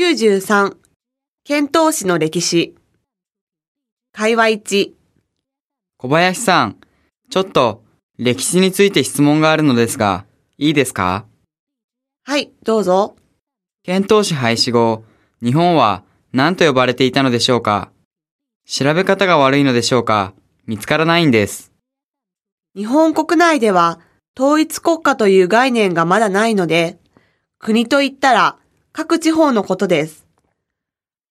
93、遣唐使の歴史。会話1、小林さん、ちょっと歴史について質問があるのですが、いいですか？はい、どうぞ。遣唐使廃止後、日本は何と呼ばれていたのでしょうか？調べ方が悪いのでしょうか？見つからないんです。日本国内では統一国家という概念がまだないので、国といったら各地方のことです。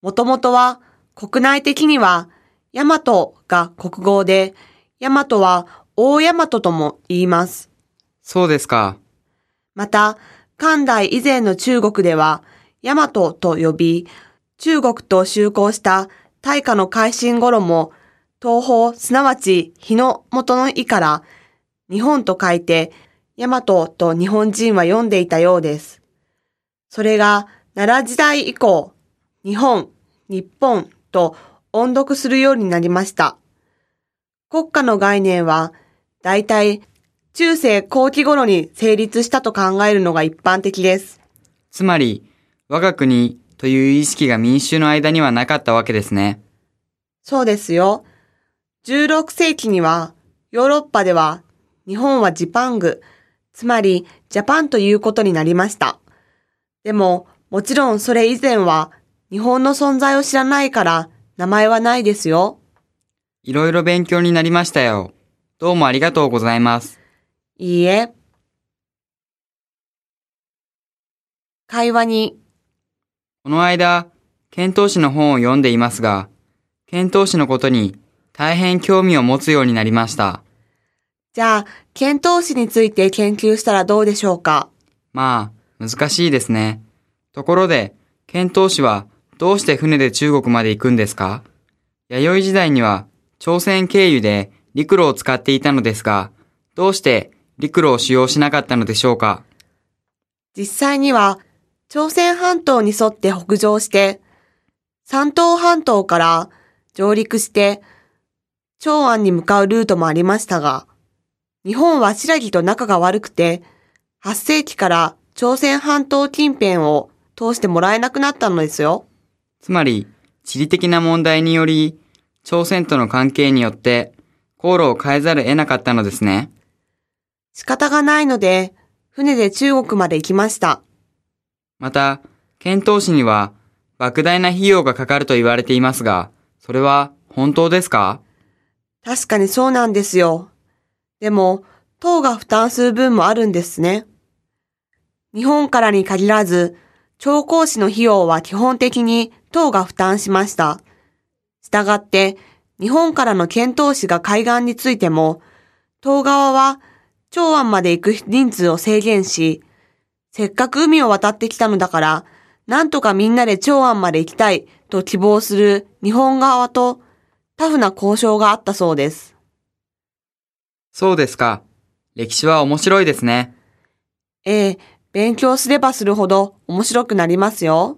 もともとは国内的には大和が国語で、大和は大大和とも言います。そうですか。また、漢代以前の中国では、大和と呼び、中国と修好した大化の改新頃も、東方、すなわち日の元の意から、日本と書いて、大和と日本人は読んでいたようです。それが、奈良時代以降、日本、日本と音読するようになりました。国家の概念は、大体中世後期頃に成立したと考えるのが一般的です。つまり、我が国という意識が民衆の間にはなかったわけですね。そうですよ。16世紀にはヨーロッパでは日本はジパング、つまりジャパンということになりました。でも、もちろんそれ以前は日本の存在を知らないから名前はないですよ。いろいろ勉強になりましたよ。どうもありがとうございます。いいえ。会話にこの間、遣唐使の本を読んでいますが、遣唐使のことに大変興味を持つようになりました。じゃあ、遣唐使について研究したらどうでしょうか？まあ、難しいですね。ところで、遣唐使はどうして船で中国まで行くんですか？弥生時代には朝鮮経由で陸路を使っていたのですが、どうして陸路を使用しなかったのでしょうか？実際には、朝鮮半島に沿って北上して、山東半島から上陸して、長安に向かうルートもありましたが、日本は新羅と仲が悪くて、8世紀から朝鮮半島近辺を通してもらえなくなったのですよ。つまり、地理的な問題により、朝鮮との関係によって、航路を変えざるを得なかったのですね。仕方がないので、船で中国まで行きました。また、遣唐使には莫大な費用がかかると言われていますが、それは本当ですか？確かにそうなんですよ。でも、党が負担する分もあるんですね。日本からに限らず、調香師の費用は基本的に党が負担しました。したがって、日本からの遣唐使が海岸についても、党側は長安まで行く人数を制限し、せっかく海を渡ってきたのだから、なんとかみんなで長安まで行きたいと希望する日本側とタフな交渉があったそうです。そうですか。歴史は面白いですね。ええ、勉強すればするほど面白くなりますよ。